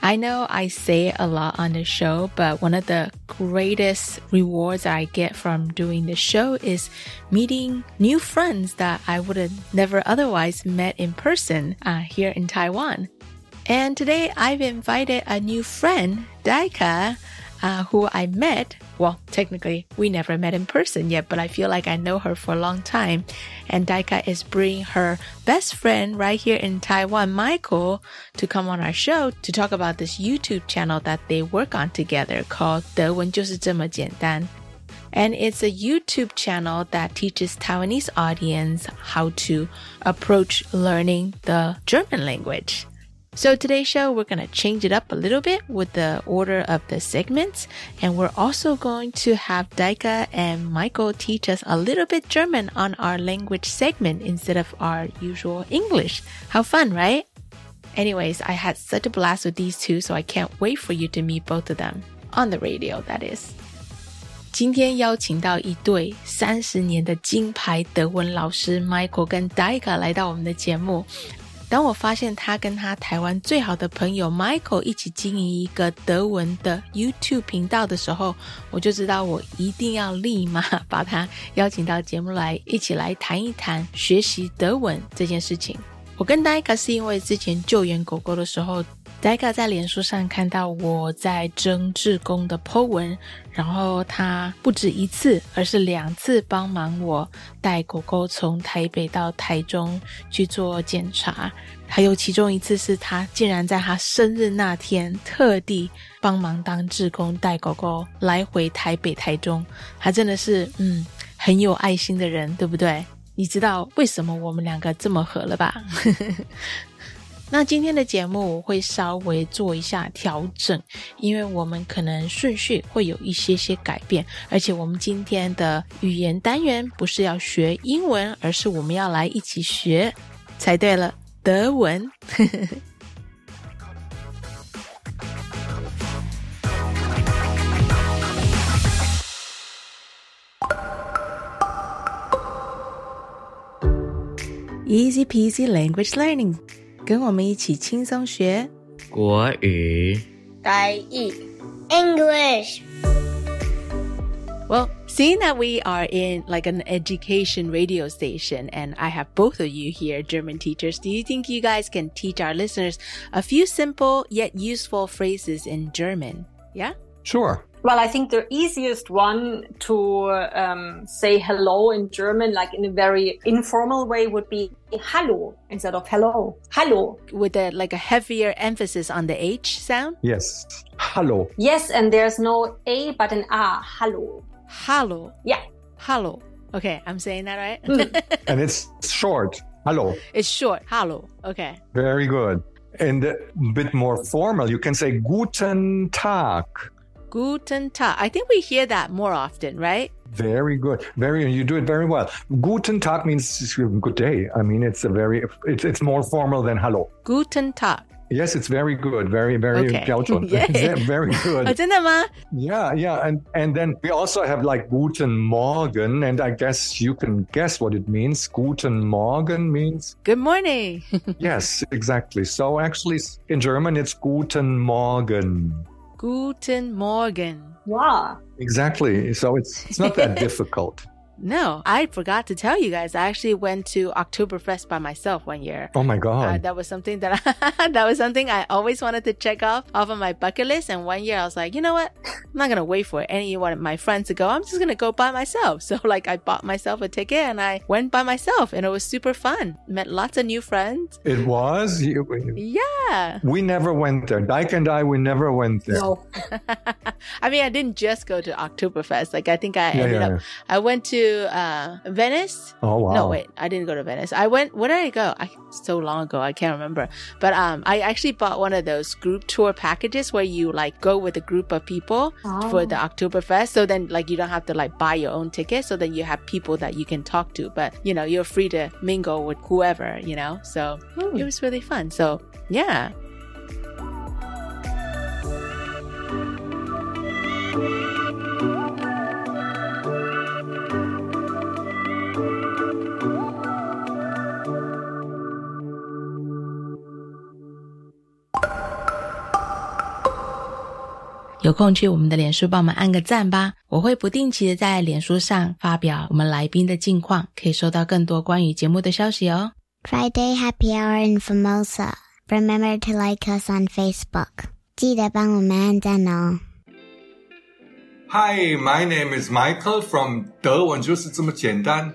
I know I say a lot on the show, but one of the greatest rewards I get from doing the show is meeting new friends that I would have never otherwise met in person uh, here in Taiwan. And today I've invited a new friend, Deike, uh, who I met. Well, technically, we never met in person yet, but I feel like I know her for a long time. And Deike is bringing her best friend right here in Taiwan, Michael, to come on our show to talk about this YouTube channel that they work on together called 德文就是这么简单. And it's a YouTube channel that teaches Taiwanese audience how to approach learning the German language. So today's show, we're going to change it up a little bit with the order of the segments. And we're also going to have Deike and Michael teach us a little bit German on our language segment instead of our usual English. How fun, right? Anyways, I had such a blast with these two, so I can't wait for you to meet both of them on the radio, that is. 今天邀请到一对三十年的金牌德文老师 Michael 跟 Deike 来到我们的节目。当我发现他跟他台湾最好的朋友 Michael 一起经营一个德文的 YouTube 频道的时候，我就知道我一定要立马 把他邀请到节目来，一起来谈一谈学习德文这件事情。我跟 Nika 是因为之前救援狗狗的时候。Daika 在脸书上看到我在征志工的 po 文，然后他不止一次，而是两次帮忙我带狗狗从台北到台中去做检查，还有其中一次是他竟然在他生日那天特地帮忙当志工带狗狗来回台北、台中，他真的是嗯很有爱心的人，对不对？你知道为什么我们两个这么合了吧？那今天的节目我会稍微做一下调整，因为我们可能顺序会有一些些改变，而且我们今天的语言单元不是要学英文，而是我们要来一起学才对了，德文。Easy peasy language learning. 跟我们一起轻松学国语。台语 English. Well, seeing that we are in like an education radio station and I have both of you here, German teachers, do you think you guys can teach our listeners a few simple yet useful phrases in German? Yeah? Sure. Well, I think the easiest one to um, say hello in German, like in a very informal way, would be hallo instead of hello. Hallo. With a like a heavier emphasis on the H sound? Yes. Hallo. Yes, and there's no A but an A. Hallo. Hallo. Yeah. Hallo. Okay, I'm saying that right? Mm. and it's short. Hallo. It's short. Hallo. Okay. Very good. And a bit more formal, you can say Guten Tag. Guten Tag. I think we hear that more often, right? Very good. Very, you do it very well. Guten Tag means good day. I mean, it's a very, it's, it's more formal than hello. Guten Tag. Yes, it's very good. Very, very okay. very good. Yeah, yeah. And and then we also have like Guten Morgen, and I guess you can guess what it means. Guten Morgen means good morning. yes, exactly. So actually in German it's Guten Morgen. Guten Morgen. Wow. Exactly. So it's it's not that difficult. No, I forgot to tell you guys. I actually went to Oktoberfest by myself one year. Oh my Uh, God. that was something that I, that was something I always wanted to check off off of my bucket list. And one year I was like, you know what? I'm not gonna wait for any one of my friends to go. I'm just gonna go by myself. So like I bought myself a ticket and I went by myself, and it was super fun. Met lots of new friends. it was? You, Yeah. we never went there. Deike and I, we never went there. No. I mean, I didn't just go to Oktoberfest. Like I think I Yeah, ended yeah, up. yeah. I went to uh, Venice. Oh, wow. No, wait, I didn't go to Venice. I went. Where did I go? I so long ago, I can't remember. But um, I actually bought one of those group tour packages where you like go with a group of people for the Oktoberfest. So then, like, you don't have to like buy your own ticket. So then you have people that you can talk to, but you know, you're free to mingle with whoever. You know, so it was really fun. So yeah. 有空去我们的脸书帮我们按个赞吧，我会不定期的在脸书上发表我们来宾的近况，可以收到更多关于节目的消息哦。 Friday Happy Hour in Formosa. Remember to like us on Facebook. 记得帮我们按赞哦。 Hi, my name is Michael from 德文就是这么简单.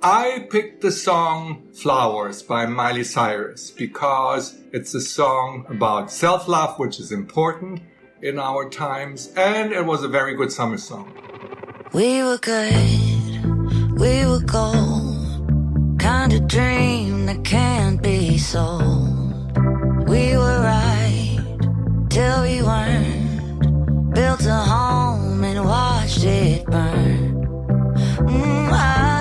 I picked the song Flowers by Miley Cyrus because it's a song about self-love, which is important in our times, and it was a very good summer song. We were good, we were gold. Kind of dream that can't be sold. We were right till we weren't. Built a home and watched it burn. Mm, I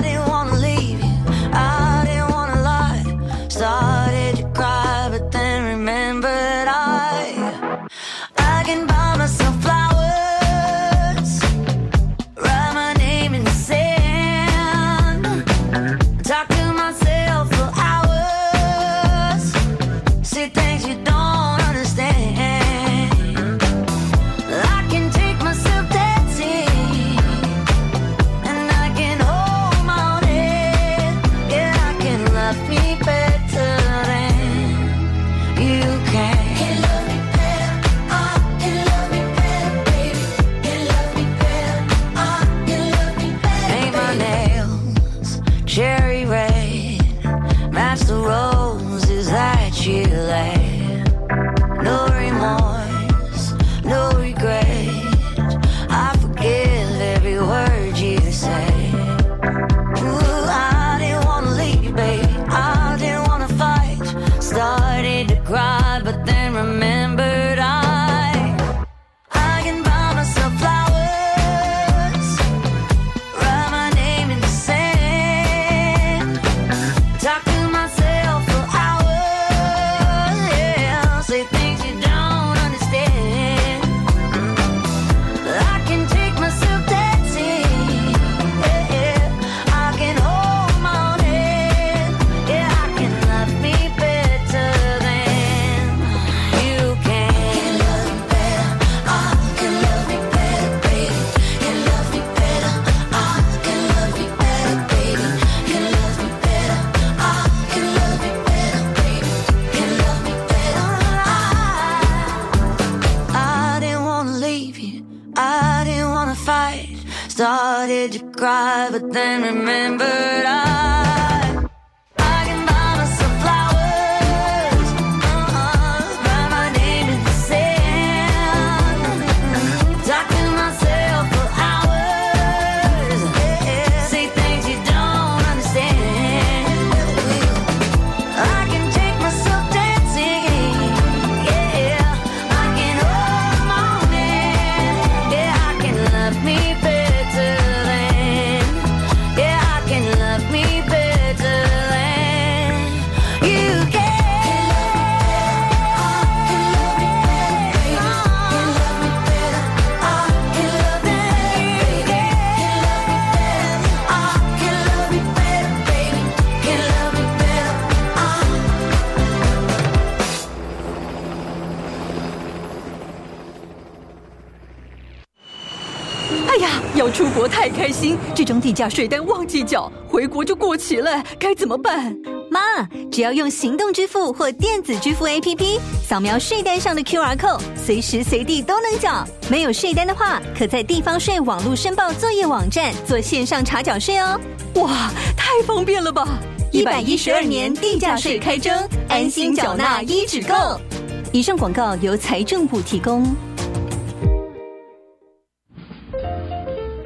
哎呀，要出国太开心，这张地价税单忘记缴，回国就过期了，该怎么办？妈，只要用行动支付或电子支付 APP 扫描税单上的 QR code，随时随地都能缴。没有税单的话，可在地方税网络申报作业网站做线上查缴税哦。哇，太方便了吧！一百一十二年地价税开征，安心缴纳一指购。以上广告由财政部提供。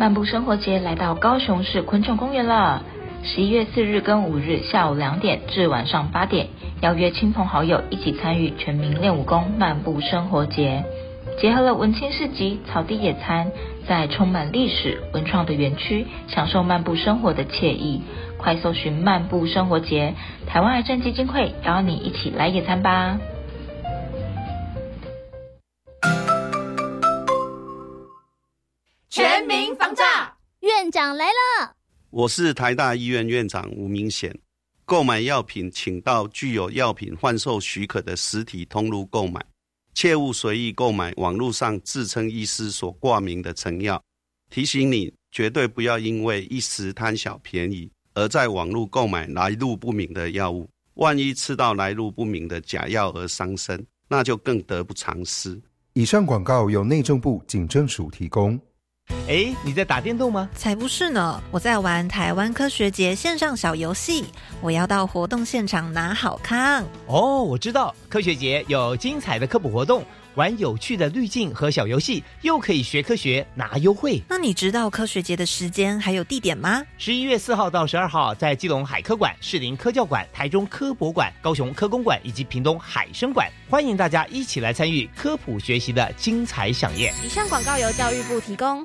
漫步生活节来到高雄市昆虫公园了。十一月四日跟五日下午两点至晚上八点，邀约亲朋好友一起参与全民练武功漫步生活节，结合了文青市集、草地野餐，在充满历史文创的园区，享受漫步生活的惬意。快搜寻漫步生活节，台湾癌症基金会邀你一起来野餐吧。院长来了。我是台大医院院长吴明显。购买药品，请到具有药品贩售许可的实体通路购买，切勿随意购买网络上自称医师所挂名的成药。提醒你，绝对不要因为一时贪小便宜，而在网络购买来路不明的药物。万一吃到来路不明的假药而伤身，那就更得不偿失。以上广告由内政部警政署提供。哎，你在打电动吗？才不是呢，我在玩台湾科学节线上小游戏。我要到活动现场拿好康。哦，我知道，科学节有精彩的科普活动，玩有趣的滤镜和小游戏，又可以学科学拿优惠。那你知道科学节的时间还有地点吗？十一月四号到十二号，在基隆海科馆、士林科教馆、台中科博馆、高雄科工馆以及屏东海生馆，欢迎大家一起来参与科普学习的精彩飨宴。以上广告由教育部提供。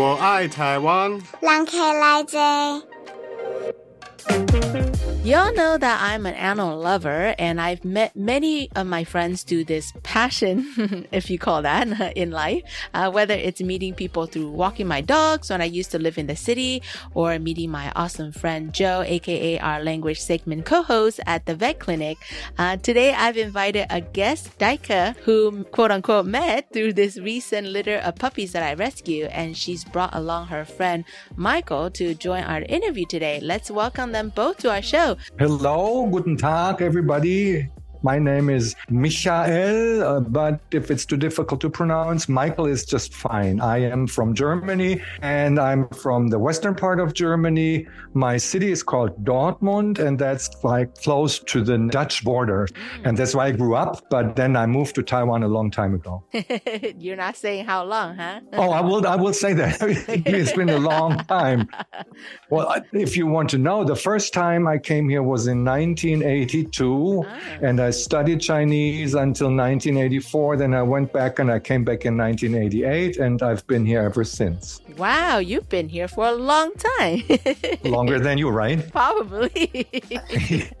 我爱台湾。人客来坐。You all know that I'm an animal lover, and I've met many of my friends do this passion, if you call that, in life. Uh, whether it's meeting people through walking my dogs when I used to live in the city, or meeting my awesome friend Joe, aka our language segment co-host at the vet clinic. Uh, today, I've invited a guest, Deike, who quote unquote met through this recent litter of puppies that I rescued, and she's brought along her friend Michael to join our interview today. Let's welcome them both to our show. Hello, guten Tag, everybody. My name is Michael, uh, but if it's too difficult to pronounce, Michael is just fine. I am from Germany and I'm from the western part of Germany. My city is called Dortmund and that's like close to the Dutch border. And that's why I grew up, but then I moved to Taiwan a long time ago. You're not saying how long, huh? oh, I will, I will say that. it's been a long time. Well, if you want to know, the first time I came here was in 1982 and I studied Chinese until 1984. Then I went back and I came back in 1988, and I've been here ever since. Wow, you've been here for a long time. Longer than you, right? Probably.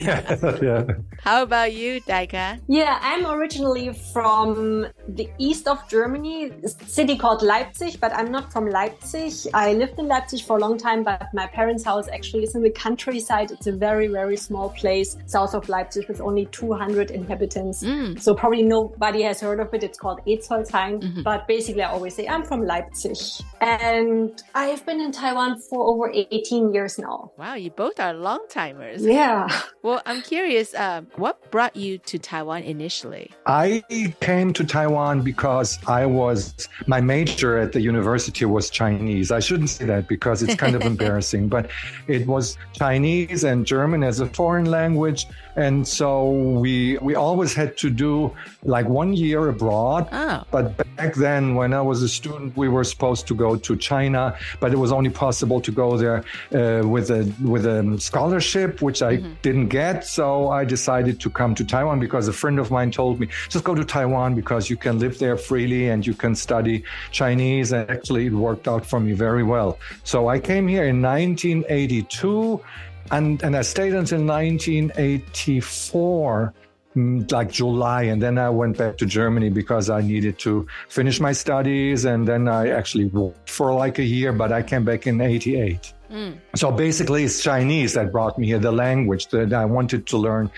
yeah, yeah. How about you, Deike? Yeah, I'm originally from the east of Germany, a city called Leipzig, but I'm not from Leipzig. I lived in Leipzig for a long time, but my parents' house actually is in the countryside. It's a very, very small place south of Leipzig with only 200 inhabitants. Mm. So probably nobody has heard of it. It's called Etzolsheim. Mm-hmm. But basically, I always say I'm from Leipzig. And I've been in Taiwan for over 18 years now. Wow, you both are long timers. Yeah. Well, I'm curious, uh, what brought you to Taiwan initially? I came to Taiwan because I was, my major at the university was Chinese. I shouldn't say that because it's kind of embarrassing, but it was Chinese and German as a foreign language. And so we we always had to do like one year abroad. Oh. But back then, when I was a student, we were supposed to go to China, but it was only possible to go there uh, with a with a scholarship, which I Mm-hmm. didn't get. So I decided to come to Taiwan because a friend of mine told me just go to Taiwan because you can live there freely and you can study Chinese. And actually, it worked out for me very well. So I came here in 1982 and, and I stayed until 1984 mm, like July, and then I went back to Germany because I needed to finish my studies, and then I actually worked for like a year, but I came back in '88. Mm. So basically, it's Chinese that brought me here, the language that I wanted to learn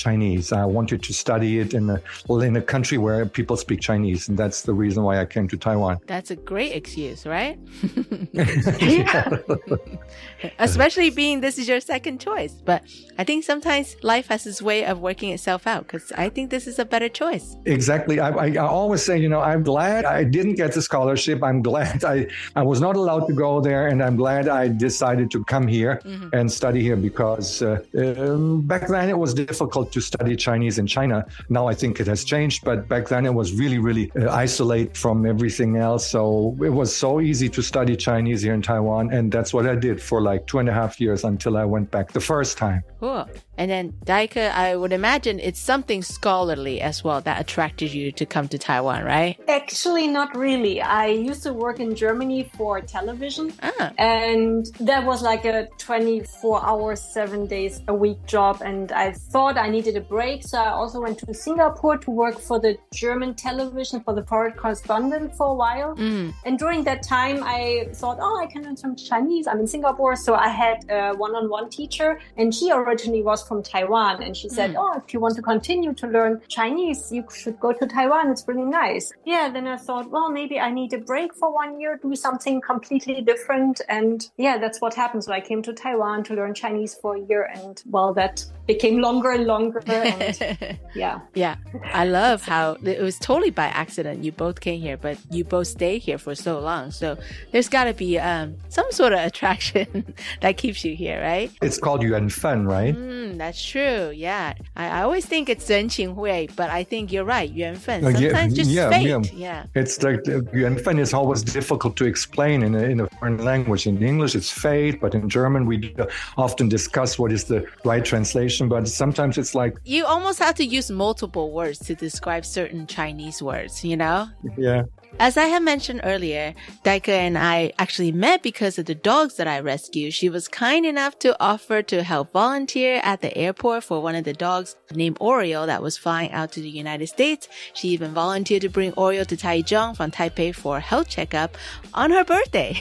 Chinese. I wanted to study it in a, well, in a country where people speak Chinese. And that's the reason why I came to Taiwan. That's a great excuse, right? Especially being this is your second choice. But I think sometimes life has its way of working itself out because I think this is a better choice. Exactly. I, I, I always say, you know, I'm glad I didn't get the scholarship. I'm glad I, I was not allowed to go there. And I'm glad I decided to come here Mhm. and study here because uh, um, back then it was difficult to study Chinese in China. Now I think it has changed, but back then it was really, really uh, isolated from everything else. So it was so easy to study Chinese here in Taiwan. And that's what I did for like two and a half years until I went back the first time. Cool. And then Deike, I would imagine it's something scholarly as well that attracted you to come to Taiwan, right? Actually, not really. I used to work in Germany for television, Ah. and that was like a 24 hour, seven days a week job. And I thought I needed a break. So I also went to Singapore to work for the German television for the foreign correspondent for a while. Mm. And during that time, I thought, oh, I can learn some Chinese. I'm in Singapore. So I had a one on one teacher, and she originally was from Taiwan. And she said, Mm. oh, if you want to continue to learn Chinese, you should go to Taiwan. It's really nice. Yeah, then I thought, well, maybe I need a break for one year, do something completely different. And yeah, that's what happened. So I came to Taiwan to learn Chinese for a year. And well, that became longer and longer. And yeah. Yeah. I love how it was totally by accident. You both came here, but you both stayed here for so long. So there's got to be um, some sort of attraction that keeps you here, right? It's called yuan fan, right? Mm, that's true. Yeah. I, I always think it's Zen Qing Hui, but I think you're right. Yuan fan. Sometimes yeah, just yeah, fate. Yeah. yeah. It's like uh, yuan fan is always difficult to explain in a, in a foreign language. In English, it's fate, but in German, we often discuss what is the right translation but sometimes it's like, You almost have to use multiple words to describe certain Chinese words, you know? yeah. As I had mentioned earlier, Deike and I actually met because of the dogs that I rescued. She was kind enough to offer to help volunteer at the airport for one of the dogs named Oreo that was flying out to the United States. She even volunteered to bring Oreo to Taichung from Taipei for a health checkup on her birthday.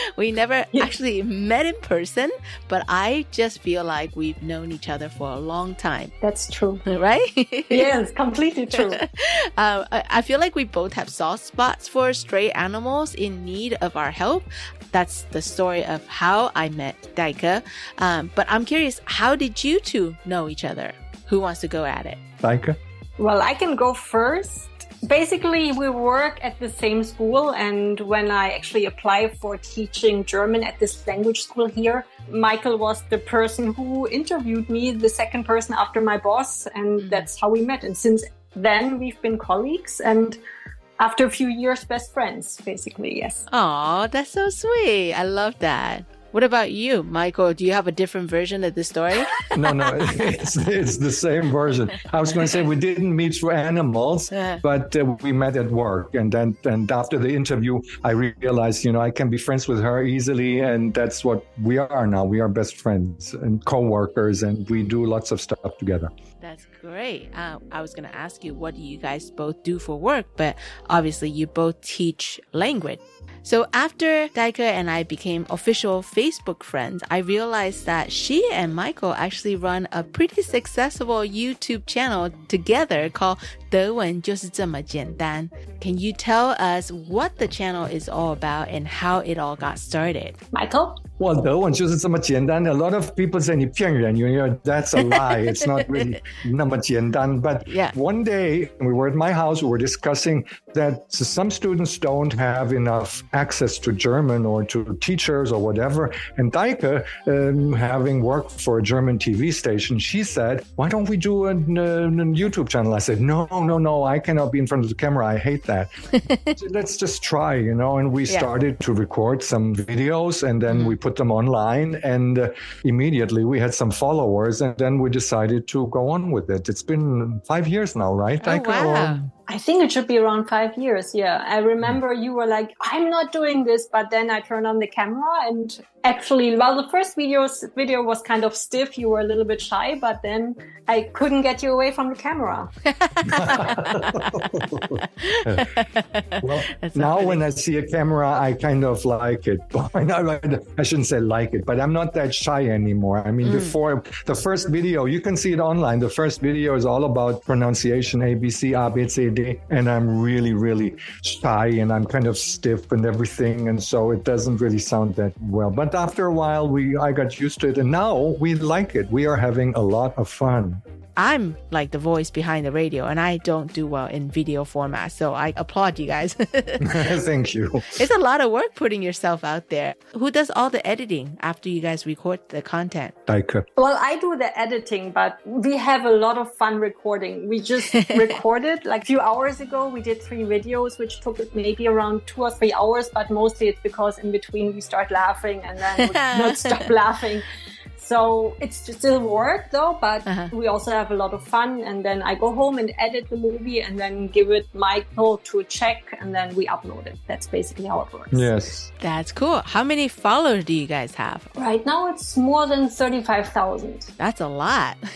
we never actually met in person, but I just feel like we've known each other for a long time. That's true. Right? yes, completely true. um, I I feel like we both have soft spots for stray animals in need of our help. That's the story of how I met Deike. Um, but I'm curious, how did you two know each other? Who wants to go at it? Deike? Well, I can go first. Basically, we work at the same school, and when I actually applied for teaching German at this language school here, Michael was the person who interviewed me, the second person after my boss, and that's how we met. And since then, we've been colleagues, and after a few years, best friends, basically, yes. Oh, that's so sweet. I love that. What about you, Michael? Do you have a different version of the story? no, no, it's, it's the same version. I was going to say we didn't meet through animals, but uh, we met at work. And then, and after the interview, I realized, you know, I can be friends with her easily. And that's what we are now. We are best friends and co-workers and we do lots of stuff together. That's great. Uh, I was going to ask you, what do you guys both do for work? But obviously, you both teach language. So after Deike and I became official Facebook friends, I realized that she and Michael actually run a pretty successful YouTube channel together called 德文就是这么简单。Can you tell us what the channel is all about and how it all got started? Michael? Well, A lot of people say 你骗人，you know that's a lie. it's not really 那么简单. But yeah. one day we were at my house, we were discussing that some students don't have enough access to German or to teachers or whatever. And Deike, um, having worked for a German TV station, she said, "Why don't we do a, a, a YouTube channel?" I said, "No." No, no. I cannot be in front of the camera. I hate that. Let's just try, you know." And we Yeah. started to record some videos, and then we put them online, and uh, immediately we had some followers, and then we decided to go on with it. It's been five years now, right? Oh, Deike, or- I think it should be around five years. Yeah. I remember you were like, I'm not doing this, but then I turned on the camera and actually, well, the first videos, video was kind of stiff. You were a little bit shy, but then I couldn't get you away from the camera. well, now when I see a camera, I kind of like it. I shouldn't say like it, but I'm not that shy anymore. I mean, Mm. before the first video, you can see it online. The first video is all about pronunciation, A, B, C, A, B, C, D, and I'm really, really shy and I'm kind of stiff and everything, and so it doesn't really sound that well. But after a while, we I got used to it, and now we like it. We are having a lot of fun. I'm like the voice behind the radio, and I don't do well in video format. So I applaud you guys. Thank you. it's a lot of work putting yourself out there. Who does all the editing after you guys record the content? Deike. Well, I do the editing, but we have a lot of fun recording. We just recorded like a few hours ago. We did three videos, which took maybe around two or three hours, but mostly it's because in between we start laughing and then we not stop laughing. So it's still work though, but uh-huh. we also have a lot of fun. And then I go home and edit the movie and then give it Michael to check and then we upload it. That's basically how it works. Yes. That's cool. How many followers do you guys have? Right now it's more than 35,000. That's a lot.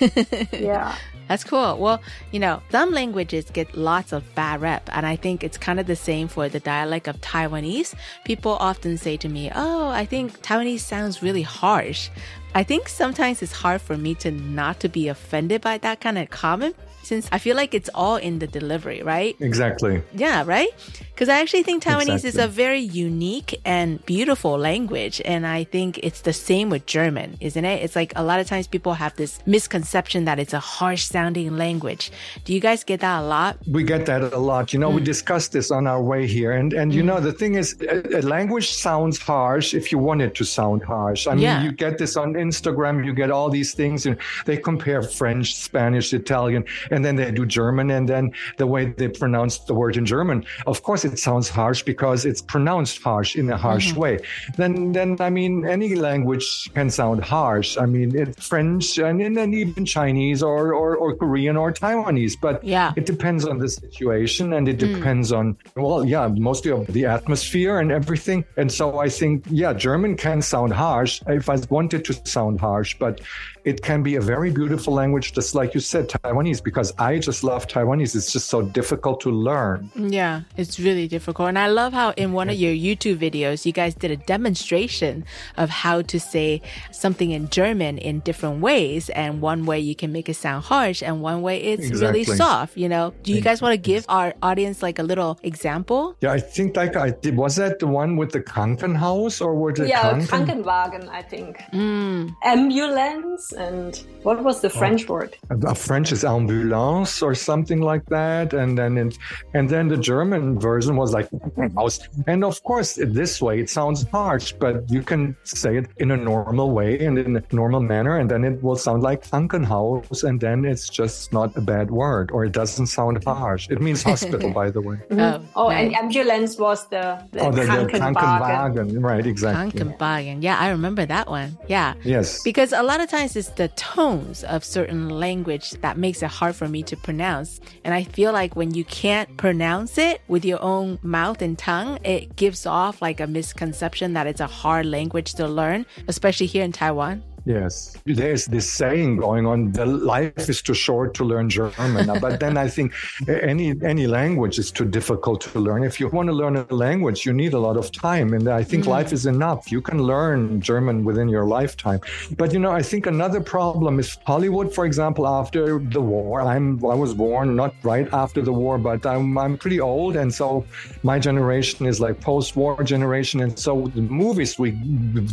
Yeah. That's cool. Well, you know, some languages get lots of bad rep, and I think it's kind of the same for the dialect of Taiwanese. People often say to me, Oh, I think Taiwanese sounds really harsh. I think sometimes it's hard for me to not to be offended by that kind of comment since I feel like it's all in the delivery, right? Exactly. Yeah, right? Because I actually think Taiwanese is a very unique and beautiful language. And I think it's the same with German, isn't it? It's like a lot of times people have this misconception that it's a harsh sounding language. Do you guys get that a lot? We get that a lot. You know, we mm. discussed this on our way here. And, and you mm. know, the thing is, a, a language sounds harsh if you want it to sound harsh. I mean, Yeah. you get this on Instagram, you get all these things, and they compare French, Spanish, Italian, and then they do German. And then the way they pronounce the word in German, of course, it sounds harsh because it's pronounced harsh in a harsh Mhm. way. Then, then, I mean, any language can sound harsh. I mean, it, French and, and then even Chinese or, or, or Korean or Taiwanese. But yeah. it depends on the situation and it Mm. depends on, well, yeah, mostly of the atmosphere and everything. And so I think, yeah, German can sound harsh if I wanted to sound harsh, but it can be a very beautiful language, just like you said, Taiwanese, because I just love Taiwanese. It's just so difficult to learn. Yeah, it's really difficult. And I love how in one of your YouTube videos, you guys did a demonstration of how to say something in German in different ways. And one way you can make it sound harsh, and one way it's really soft. You know, do you guys want to give our audience like a little example? Yeah, I think like I did. Was that the one with the Krankenhaus or was it Yeah, Kranken? Krankenwagen, I think. Mm. Ambulance and what was the French word? a French is ambulance or something like that, and then it, and then the German version was like house. And of course, this way it sounds harsh, but you can say it in a normal way and in a normal manner, and then it will sound like Krankenhaus, and then it's just not a bad word, or it doesn't sound harsh. It means hospital, by the way. Mhm. Oh, and ambulance was the, the, oh, the, the Krankenwagen. Krankenwagen, right? Exactly. Krankenwagen. Yeah, I remember that one. Yeah. Yes. Because a lot of times it's the tones of certain language that makes it hard for me to pronounce. And I feel like when you can't pronounce it with your own mouth and tongue, it gives off like a misconception that it's a hard language to learn, especially here in Taiwan. Yes, there's this saying going on: the life is too short to learn German. but then I think any any language is too difficult to learn. If you want to learn a language, you need a lot of time, and I think mm. life is enough. You can learn German within your lifetime. But you know, I think another problem is Hollywood, for example. After the war, I'm I was born not right after the war, but I'm I'm pretty old, and so my generation is like post-war generation, and so the movies we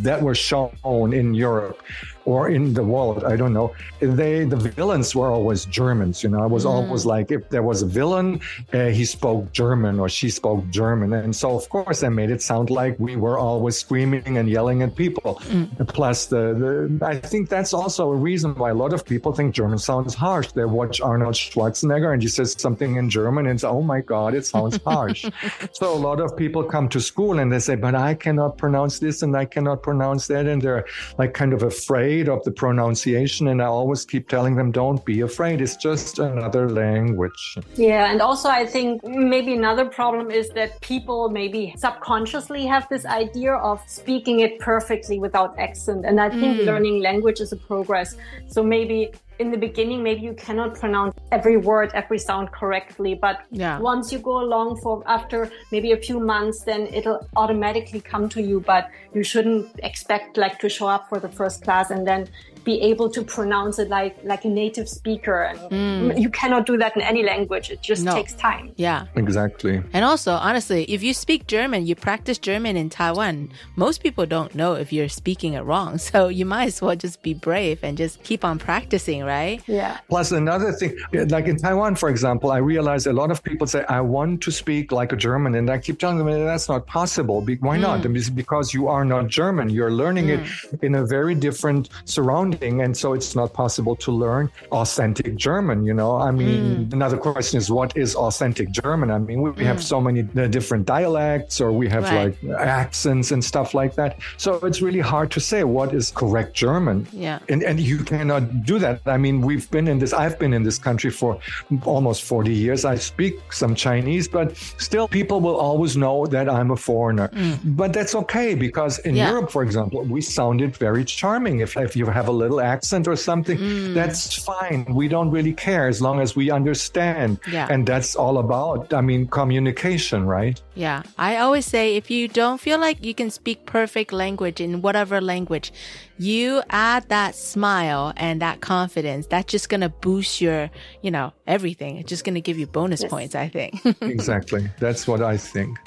that were shown in Europe or in the world, I don't know. They the villains were always Germans. You know, I was mm. always like if there was a villain, uh, he spoke German or she spoke German, and so of course I made it sound like we were always screaming and yelling at people. Mm. Plus, the, the I think that's also a reason why a lot of people think German sounds harsh. They watch Arnold Schwarzenegger and he says something in German and say, "Oh my God, it sounds harsh." so a lot of people come to school and they say, "But I cannot pronounce this and I cannot pronounce that," and they're like kind of afraid afraid of the pronunciation. And I always keep telling them, don't be afraid. It's just another language. Yeah. And also, I think maybe another problem is that people maybe subconsciously have this idea of speaking it perfectly without accent. And I think mm. learning language is a progress. So maybe in the beginning, maybe you cannot pronounce every word, every sound correctly. But yeah. once you go along for after maybe a few months, then it'll automatically come to you. But you shouldn't expect like to show up for the first class and then be able to pronounce it like like a native speaker. And mm. you cannot do that in any language. It just no. takes time. Yeah. Exactly. And also honestly if you speak german you practice german in taiwan most people don't know if you're speaking it wrong. So you might as well just be brave and just keep on practicing right? Yeah. Plus another thing like in taiwan for example i realize a lot of people say i want to speak like a german and i keep telling them that's not possible. Why mm. not? Because you are not german. You're learning mm. it in a very different surrounding and so it's not possible to learn authentic German. You know, I mean, mm. another question is what is authentic German? I mean, we, we mm. have so many uh, different dialects, or we have right. like accents and stuff like that. So it's really hard to say what is correct German. Yeah, and and you cannot do that. I mean, we've been in this. I've been in this country for almost forty years. I speak some Chinese, but still, people will always know that I'm a foreigner. Mm. But that's okay because in yeah. Europe, for example, we sounded very charming. If if you have a little accent or something, mm. that's fine. We don't really care as long as we understand. Yeah. And that's all about, I mean, communication, right? Yeah. I always say if you don't feel like you can speak perfect language in whatever language, you add that smile and that confidence. That's just going to boost your, you know, everything. It's just going to give you bonus yes. points, I think. exactly. That's what I think.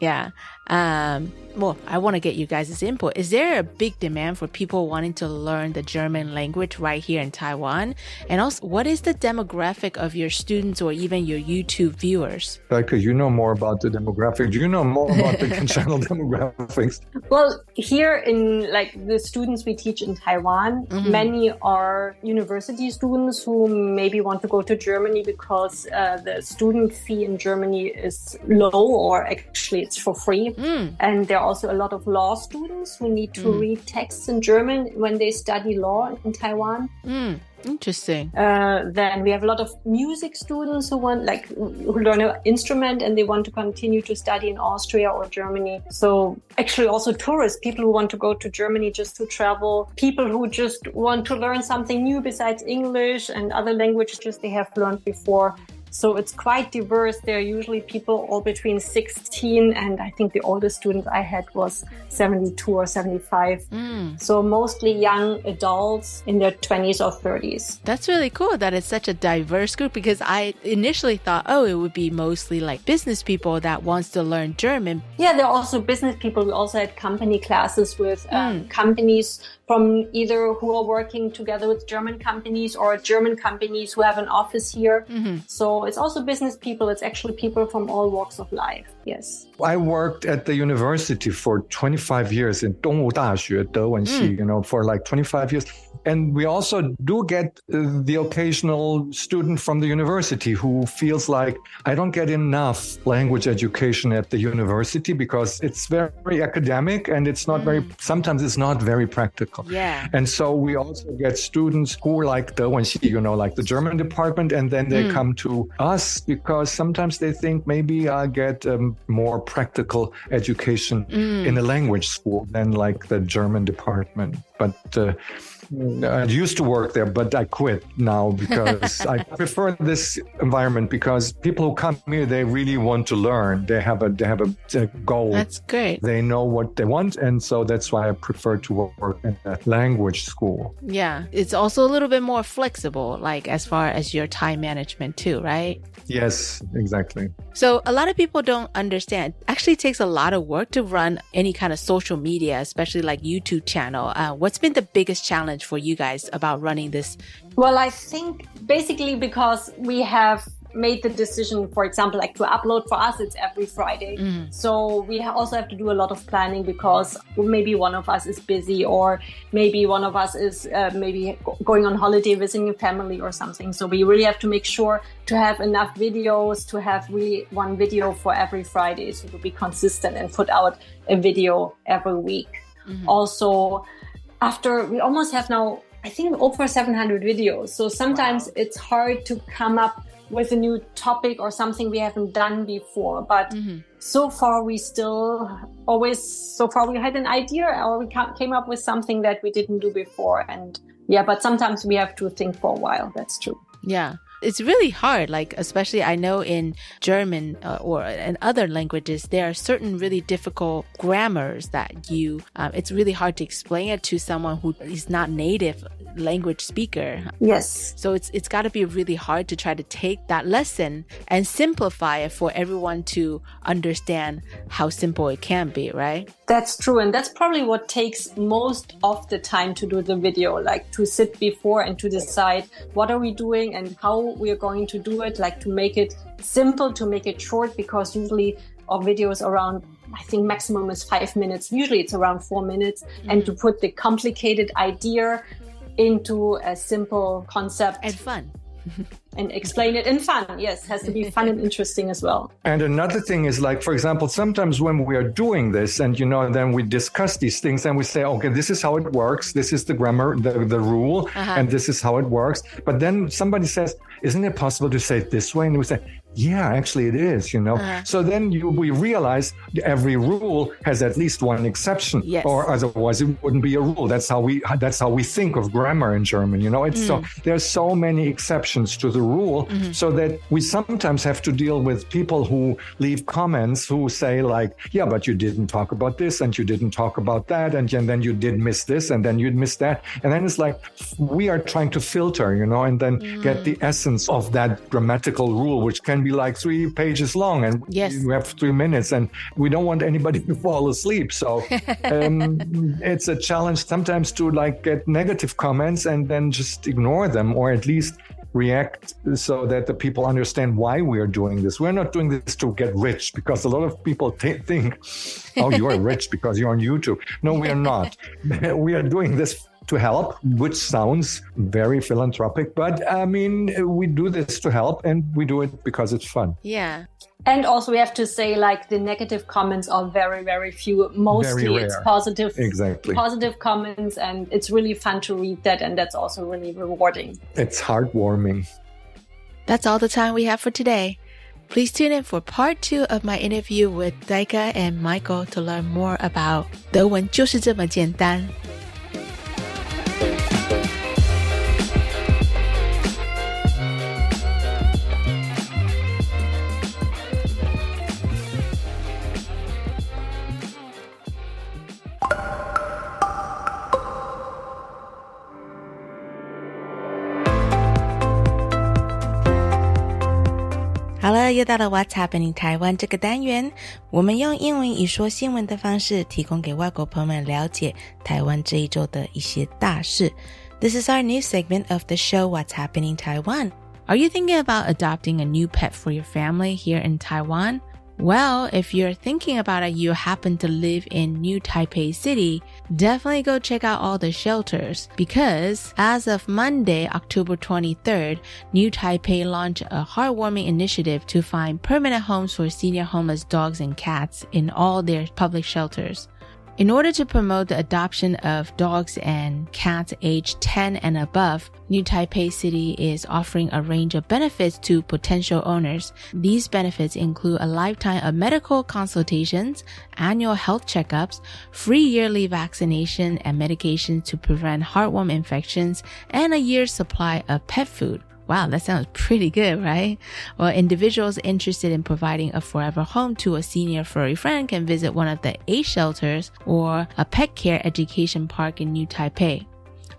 Yeah. Um, well, I want to get you guys' input. Is there a big demand for people wanting to learn the German language right here in Taiwan? And also, what is the demographic of your students or even your YouTube viewers? Becca, you know more about the demographic. Do you know more about the channel demographics? Well, here in like the students we teach in Taiwan, mm-hmm. many are university students who maybe want to go to Germany because uh, the student fee in Germany is low or actually it's for free. Mm. And there are also a lot of law students who need to mm. read texts in German when they study law in Taiwan. Mm. Interesting. Uh, then we have a lot of music students who want, like, who learn an instrument and they want to continue to study in Austria or Germany. So actually, also tourists, people who want to go to Germany just to travel, people who just want to learn something new besides English and other languages they have learned before. So it's quite diverse. There are usually people all between 16 and I think the oldest student I had was 72 or 75. Mm. So mostly young adults in their 20s or 30s. That's really cool that it's such a diverse group because I initially thought, oh, it would be mostly like business people that wants to learn German. Yeah, there are also business people. We also had company classes with um, mm. companies from either who are working together with German companies or German companies who have an office here. Mm-hmm. So it's also business people. It's actually people from all walks of life. Yes. I worked at the university for 25 years in Dongwu Daxue, mm. you know, for like 25 years. And we also do get uh, the occasional student from the university who feels like I don't get enough language education at the university because it's very academic and it's not mm. very, sometimes it's not very practical. Yeah. And so we also get students who like the, you know, like the German department, and then they mm. come to us because sometimes they think maybe I get um, more practical education mm. in a language school than like the German department. But uh, I used to work there, but I quit now because I prefer this environment because people who come here they really want to learn. They have a they have a, a goal. That's great. They know what they want, and so that's why I prefer to work in a language school. Yeah, it's also a little bit more flexible, like as far as your time management too, right? Yes, exactly. So a lot of people don't understand. It actually takes a lot of work to run any kind of social media, especially like YouTube channel. Uh, what's been the biggest challenge for you guys about running this? Well, I think basically because we have made the decision, for example, like to upload for us, it's every Friday. Mm. So we also have to do a lot of planning because maybe one of us is busy or maybe one of us is uh, maybe going on holiday visiting a family or something. So we really have to make sure to have enough videos, to have really one video for every Friday. So to be consistent and put out a video every week. Also, after we almost have now I think over 700 videos. So sometimes it's hard to come up with a new topic or something we haven't done before. But mm-hmm. so far, we still always, so far, we had an idea or we came up with something that we didn't do before. And yeah, but sometimes we have to think for a while. That's true. Yeah. It's really hard, like, especially I know in German uh, or in other languages, there are certain really difficult grammars that you, um, it's really hard to explain it to someone who is not native language speaker. Yes. So it's, it's got to be really hard to try to take that lesson and simplify it for everyone to understand how simple it can be, right? That's true. And that's probably what takes most of the time to do the video, like to sit before and to decide what are we doing and how we are going to do it, like to make it simple, to make it short, because usually our videos around I think maximum is five minutes. Usually it's around four minutes. And to put the complicated idea into a simple concept and fun and explain it in fun. Yes, has to be fun and interesting as well. And another thing is like, for example, sometimes when we are doing this and, you know, then we discuss these things and we say, okay, this is how it works. This is the grammar, the, the rule, Uh-huh. and this is how it works. But then somebody says, isn't it possible to say it this way? And we say, yeah, actually it is, you know. Uh-huh. So then you, we realize every rule has at least one exception, Yes. or otherwise it wouldn't be a rule. That's how we that's how we think of grammar in German. You know, it's so Mm. there's so many exceptions to the rule, Mhm. so that we sometimes have to deal with people who leave comments who say like, yeah, but you didn't talk about this and you didn't talk about that, and, and then you did miss this and then you missed that, and then it's like we are trying to filter, you know, and then get the essence of that grammatical rule, which can be like three pages long, and Yes. you have three minutes, and we don't want anybody to fall asleep. So um, it's a challenge sometimes to like get negative comments and then just ignore them, or at least react so that the people understand why we are doing this. We're not doing this to get rich because a lot of people t- think, oh, you are rich because you're on YouTube. No, we are not. we are doing this to help, which sounds very philanthropic, but I mean, we do this to help and we do it because it's fun. Yeah. And also, we have to say, like the negative comments are very, very few. Mostly, very it's positive, exactly positive comments, and it's really fun to read that, and that's also really rewarding. It's heartwarming. That's all the time we have for today. Please tune in for part two of my interview with Deike and Michael to learn more about 德文就是这么简单又到了 What's Happening 台湾这个单元，我们用英文以说新闻的方式，提供给外国朋友们了解台湾这一周的一些大事。This is our new segment of the show What's Happening Taiwan. Are you thinking about adopting a new pet for your family here in Taiwan? Well, if you're thinking about it, you happen to live in New Taipei City, definitely go check out all the shelters because as of Monday, October 23rd, New Taipei launched a heartwarming initiative to find permanent homes for senior homeless dogs and cats in all their public shelters. In order to promote the adoption of dogs and cats aged 10 and above, New Taipei City is offering a range of benefits to potential owners. These benefits include a lifetime of medical consultations, annual health checkups, free yearly vaccination and medications to prevent heartworm infections, and a year's supply of pet food. Wow, that sounds pretty good, right? Well, individuals interested in providing a forever home to a senior furry friend can visit one of the eight shelters or a pet care education park in New Taipei.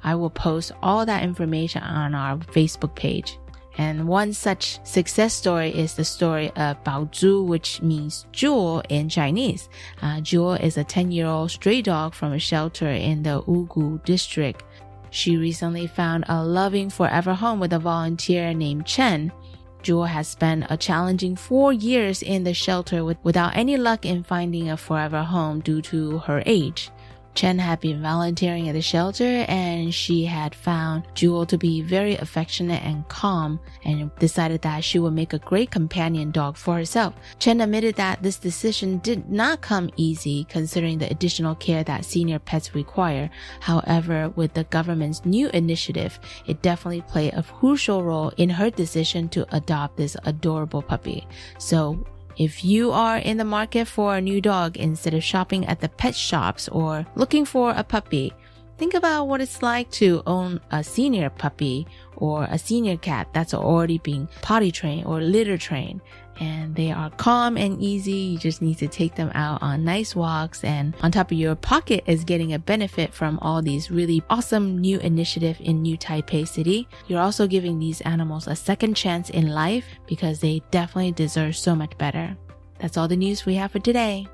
I will post all that information on our Facebook page. And one such success story is the story of Bao Zhu, which means jewel in Chinese. Uh, jewel is a 10 year old stray dog from a shelter in the Wugu district. She recently found a loving forever home with a volunteer named Chen. Jewel has spent a challenging four years in the shelter with, without any luck in finding a forever home due to her age. Chen had been volunteering at the shelter and she had found Jewel to be very affectionate and calm and decided that she would make a great companion dog for herself. Chen admitted that this decision did not come easy considering the additional care that senior pets require. However, with the government's new initiative, it definitely played a crucial role in her decision to adopt this adorable puppy. So if you are in the market for a new dog instead of shopping at the pet shops or looking for a puppy, think about what it's like to own a senior puppy or a senior cat that's already being potty trained or litter trained and they are calm and easy. You just need to take them out on nice walks and on top of your pocket is getting a benefit from all these really awesome new initiative in New Taipei City. You're also giving these animals a second chance in life because they definitely deserve so much better. That's all the news we have for today.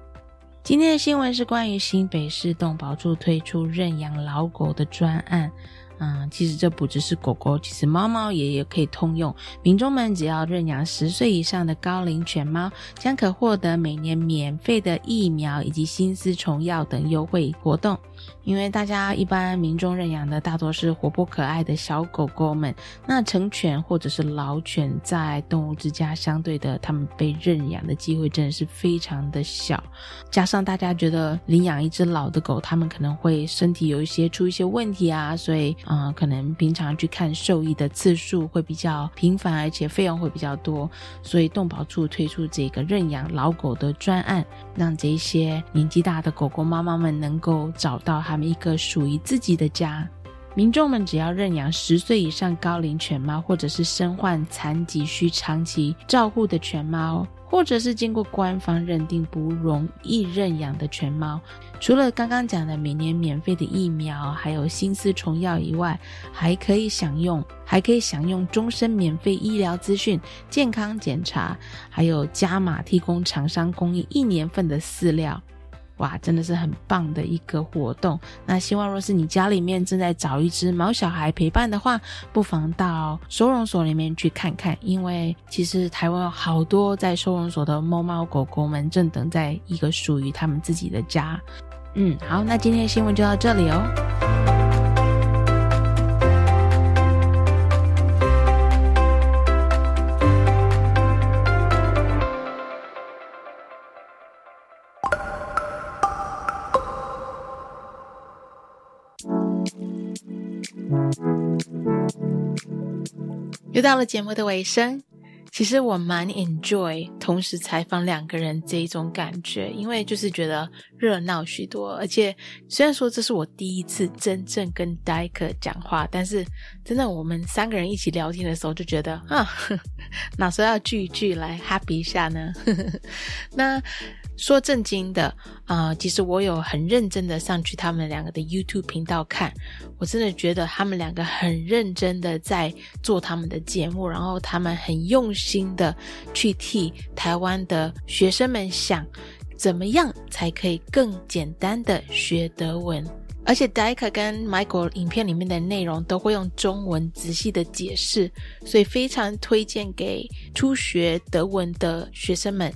今天的新闻是关于新北市动保处推出认养老狗的专案。 嗯，其实这不只是狗狗，其实猫猫也也可以通用。民众们只要认养十岁以上的高龄犬猫，将可获得每年免费的疫苗以及新丝虫药等优惠活动。因为大家一般民众认养的大多是活泼可爱的小狗狗们，那成犬或者是老犬在动物之家相对的，他们被认养的机会真的是非常的小。加上大家觉得领养一只老的狗，他们可能会身体有一些出一些问题啊，所以啊，可能平常去看兽医的次数会比较频繁，而且费用会比较多。所以动保处推出这个认养老狗的专案，让这些年纪大的狗狗妈妈们能够找到他们。一个属于自己的家，民众们只要认养十岁以上高龄犬猫，或者是身患残疾需长期照护的犬猫，或者是经过官方认定不容易认养的犬猫，除了刚刚讲的每年免费的疫苗，还有新丝虫药以外，还可以享用，还可以享用终身免费医疗资讯、健康检查，还有加码提供厂商供应一年份的饲料。哇，真的是很棒的一个活动。那希望若是你家里面正在找一只毛小孩陪伴的话，不妨到收容所里面去看看，因为其实台湾有好多在收容所的猫猫狗狗们正等在一个属于他们自己的家。嗯，好，那今天的新闻就到这里哦。又到了节目的尾声，其实我蛮 enjoy 同时采访两个人这一种感觉，因为就是觉得热闹许多。而且虽然说这是我第一次真正跟 d i k e 讲话，但是真的我们三个人一起聊天的时候，就觉得啊，哪时候要聚一聚来 happy 一下呢？那。说正经的啊，其实我有很认真的上去他们两个的 YouTube 频道看，我真的觉得他们两个很认真的在做他们的节目，然后他们很用心的去替台湾的学生们想，怎么样才可以更简单的学德文，而且 d i k a 跟 Michael 影片里面的内容都会用中文仔细的解释，所以非常推荐给初学德文的学生们。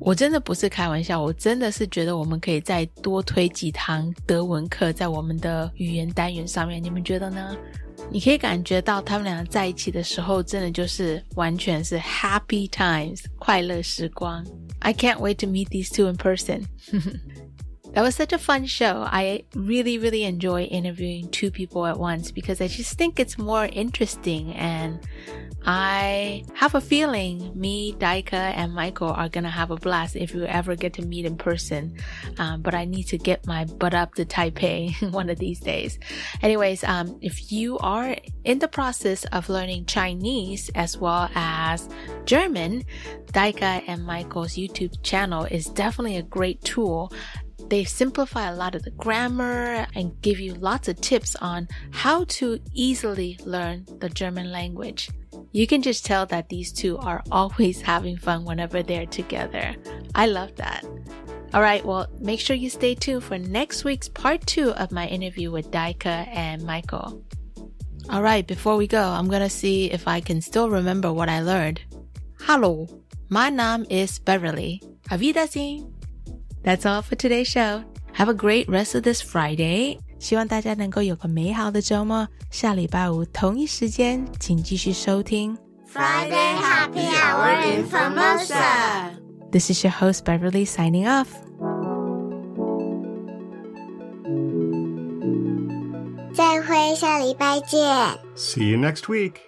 我真的不是开玩笑，我真的是觉得我们可以再多推几堂德文课在我们的语言单元上面，你们觉得呢？你可以感觉到他们俩在一起的时候，真的就是完全是 happy times 快乐时光。I can't wait to meet these two in person。 That was such a fun show. I really, really enjoy interviewing two people at once because I just think it's more interesting and I have a feeling me, Deike, and Michael are gonna have a blast if we ever get to meet in person. Um, but I need to get my butt up to Taipei one of these days. Anyways, um, if you are in the process of learning Chinese as well as German, Deike and Michael's YouTube channel is definitely a great tool they simplify a lot of the grammar and give you lots of tips on how to easily learn the German language. You can just tell that these two are always having fun whenever they're together. I love that. All right, well, make sure you stay tuned for next week's part two of my interview with Deike and Michael. All right, before we go, I'm gonna see if I can still remember what I learned. Hello, my name is Beverly. Auf Wiedersehen. That's all for today's show. Have a great rest of this Friday. 希望大家能够有个美好的周末。下礼拜五同一时间，请继续收听 Friday Happy Hour in Formosa. This is your host Beverly signing off. 再会，下礼拜见。 See you next week.